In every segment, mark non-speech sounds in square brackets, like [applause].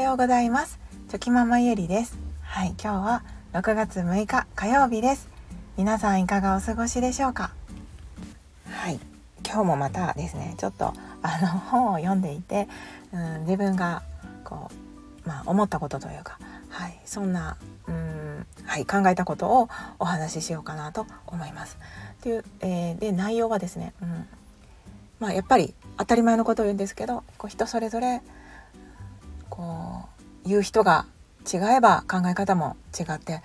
ようございます。チョキママゆりです。はい今日は6月6日火曜日です。皆さんいかがお過ごしでしょうか？はい今日もまたですねちょっとあの [laughs] 本を読んでいて、うん、自分がこうまあ思ったことというかはいそんなうんはい考えたことをお話ししようかなと思います。という、えー、で内容はですね、うんまあ、やっぱり当たり前のことを言うんですけどこう人それぞれこう言う人が違えば考え方も違って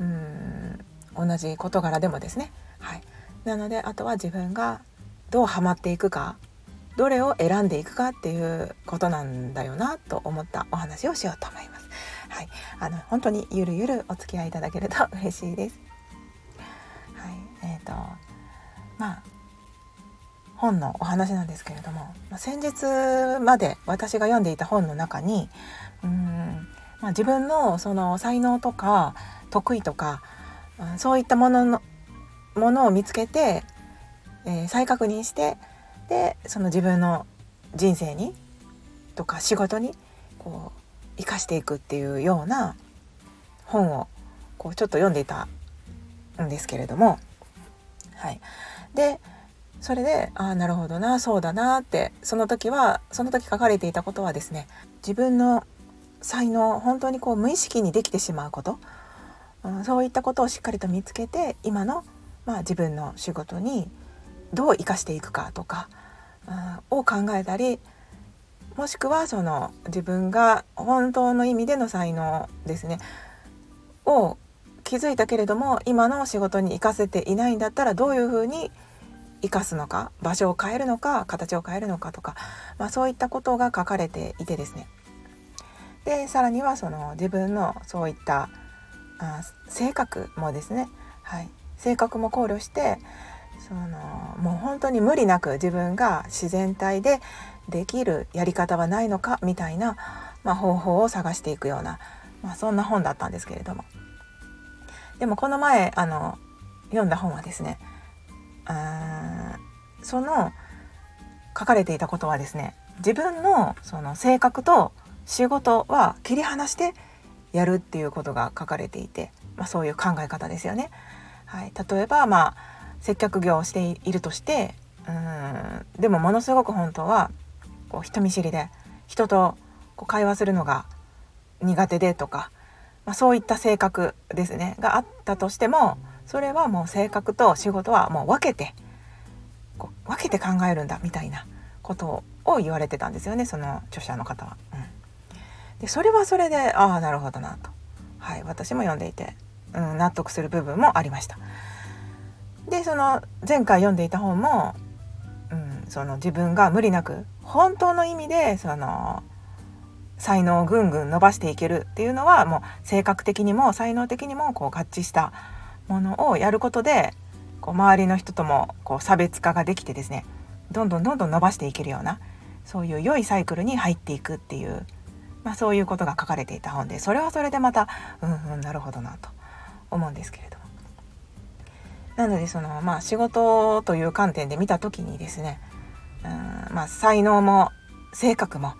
うん同じ事柄でもですね、はい、なのであとは自分がどうハマっていくかどれを選んでいくかっていうことなんだよなと思ったお話をしようと思います。はい、あの本当にゆるゆるお付き合いいただけると嬉しいです。はい、えっ、ー、とまあ本のお話なんですけれども先日まで私が読んでいた本の中にうん、まあ、自分のその才能とか得意とか、そういったもののものを見つけて、えー、再確認してでその自分の人生にとか仕事にこう生かしていくっていうような本をこうちょっと読んでいたんですけれどもはい。でそれでああなるほどなそうだなってその時はその時書かれていたことはですね自分の才能本当にこう無意識にできてしまうこと、うん、そういったことをしっかりと見つけて今の、まあ、自分の仕事にどう生かしていくかとか、うん、を考えたりもしくはその自分が本当の意味での才能ですねを気づいたけれども今の仕事に生かせていないんだったらどういうふうに生かすのか場所を変えるのか形を変えるのかとか、まあ、そういったことが書かれていてですね。でさらにはその自分のそういったあ性格もですね、はい、性格も考慮してそのもう本当に無理なく自分が自然体でできるやり方はないのかみたいな、まあ、方法を探していくような、まあ、そんな本だったんですけれども。でもこの前あの読んだ本はですねその書かれていたことはですね自分のその性格と仕事は切り離してやるっていうことが書かれていて、まあ、そういう考え方ですよね。はい、例えば、まあ、接客業をしているとしてうんでもものすごく本当はこう人見知りで人とこう会話するのが苦手でとか、まあ、そういった性格ですねがあったとしてもそれはもう性格と仕事はもう分けてこう分けて考えるんだみたいなことを言われてたんですよねその著者の方は。うん、でそれはそれでああなるほどなと、はい、私も読んでいて、うん、納得する部分もありました。でその前回読んでいた本も、うん、その自分が無理なく本当の意味でその才能をぐんぐん伸ばしていけるっていうのはもう性格的にも才能的にもこう合致したものをやることでこう周りの人ともこう差別化ができてですねどんどんどんどん伸ばしていけるようなそういう良いサイクルに入っていくっていう、まあ、そういうことが書かれていた本でそれはそれでまたうんうんなるほどなと思うんですけれども。なのでそのまあ仕事という観点で見た時にですねうんまあ才能も性格も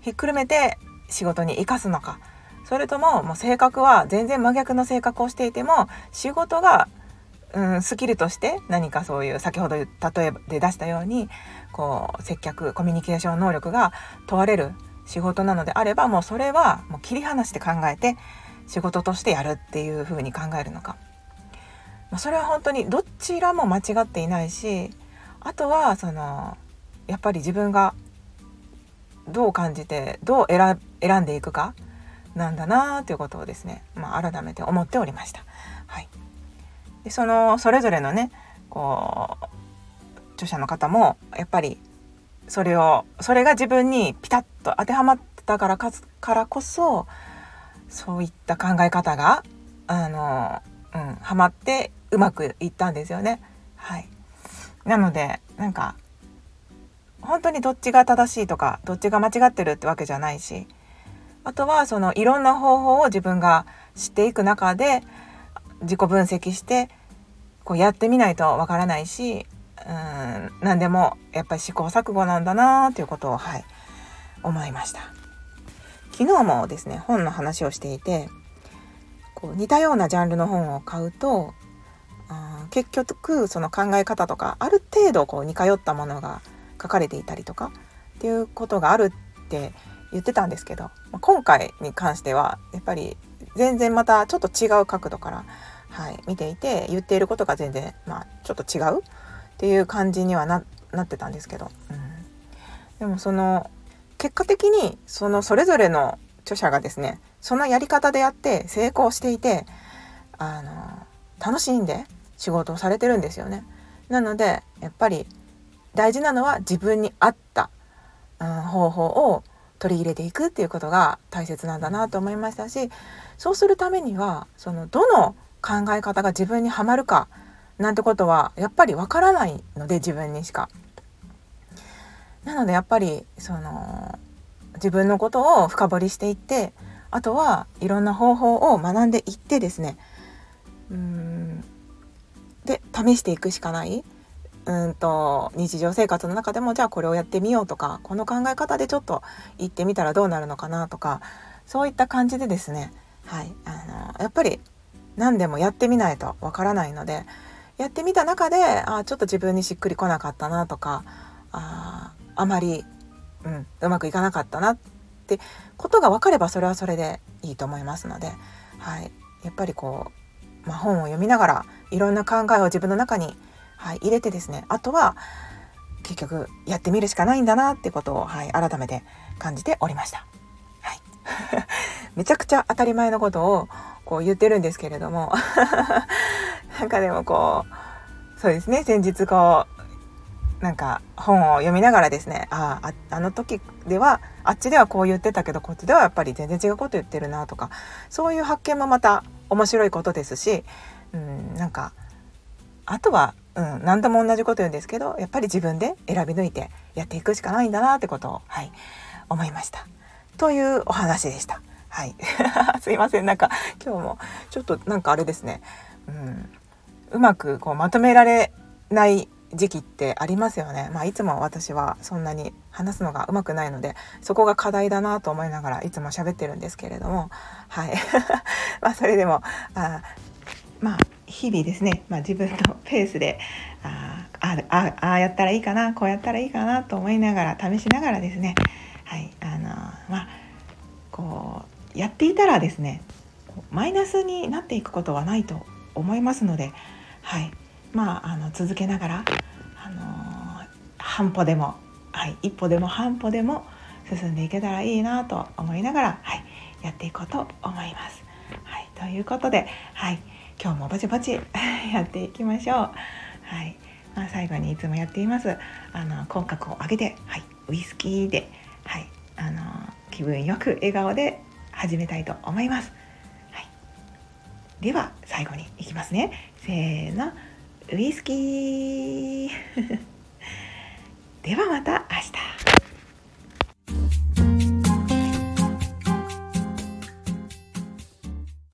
ひっくるめて仕事に生かすのかそれとももう性格は全然真逆の性格をしていても仕事が、うん、スキルとして何かそういう先ほど例えで出したようにこう接客コミュニケーション能力が問われる仕事なのであればもうそれはもう切り離して考えて仕事としてやるっていうふうに考えるのか、ま、それは本当にどちらも間違っていないしあとはそのやっぱり自分がどう感じてどう選んでいくかなんだなということをですね、まあ、改めて思っておりました。はい、でそのそれぞれのねこう著者の方もやっぱりそれをそれが自分にピタッと当てはまったからかからこそそういった考え方があの、うん、はまってうまくいったんですよね。はい、なのでなんか本当にどっちが正しいとかどっちが間違ってるってわけじゃないしあとはそのいろんな方法を自分が知っていく中で自己分析してこうやってみないとわからないしうん何でもやっぱり試行錯誤なんだなということをはい思いました。昨日もですね本の話をしていてこう似たようなジャンルの本を買うとあ結局その考え方とかある程度こう似通ったものが書かれていたりとかっていうことがあるって言ってたんですけど今回に関してはやっぱり全然またちょっと違う角度から、はい、見ていて言っていることが全然、まあ、ちょっと違うっていう感じにはなってたんですけど、うん、でもその結果的にそのそれぞれの著者がですねそのやり方でやって成功していてあの楽しんで仕事をされてるんですよね。なのでやっぱり大事なのは自分に合った、うん、方法を取り入れていくっていうことが大切なんだなと思いましたしそうするためにはそのどの考え方が自分にはまるかなんてことはやっぱりわからないので自分にしか。なのでやっぱりその自分のことを深掘りしていってあとはいろんな方法を学んでいってですね。うん。で試していくしかない。うんと日常生活の中でもじゃあこれをやってみようとかこの考え方でちょっと行ってみたらどうなるのかなとかそういった感じでですね。はい。あのやっぱり何でもやってみないとわからないのでやってみた中であちょっと自分にしっくりこなかったなとかああまり、うん、うまくいかなかったなってことが分かればそれはそれでいいと思いますので、はい、やっぱりこう、まあ、本を読みながらいろんな考えを自分の中に、はい、入れてですねあとは結局やってみるしかないんだなってことを、はい、改めて感じておりました。はい、[laughs] めちゃくちゃ当たり前のことをこう言ってるんですけれども [laughs] なんかでもこうそうですね先日こうなんか本を読みながらですねあああの時ではあっちではこう言ってたけどこっちではやっぱり全然違うこと言ってるなとかそういう発見もまた面白いことですし、うん、なんかあとは、うん、何度も同じこと言うんですけどやっぱり自分で選び抜いてやっていくしかないんだなってことを、はい、思いました。というお話でした。はい、[laughs] すいません。なんか今日もちょっとなんかあれですね、うん、うまくこうまとめられない時期ってありますよね。まあ、いつも私はそんなに話すのがうまくないのでそこが課題だなと思いながらいつも喋ってるんですけれども。はい。[laughs] まそれでもあまあ日々ですね、まあ、自分のペースでああああやったらいいかなこうやったらいいかなと思いながら試しながらですね。はい。あのまあこうやっていたらですねマイナスになっていくことはないと思いますのではいまあ、あの続けながら、あのー、半歩でも、はい、一歩でも半歩でも進んでいけたらいいなと思いながら、はい、やっていこうと思います。はい、ということで、はい、今日もぼちぼち [laughs] やっていきましょう。はいまあ、最後にいつもやっていますあの口角を上げて、はい、ウイスキーで、はい、あの気分よく笑顔で始めたいと思います。はい、では最後にいきますね。せーの。ウイスキー [laughs] ではまた明日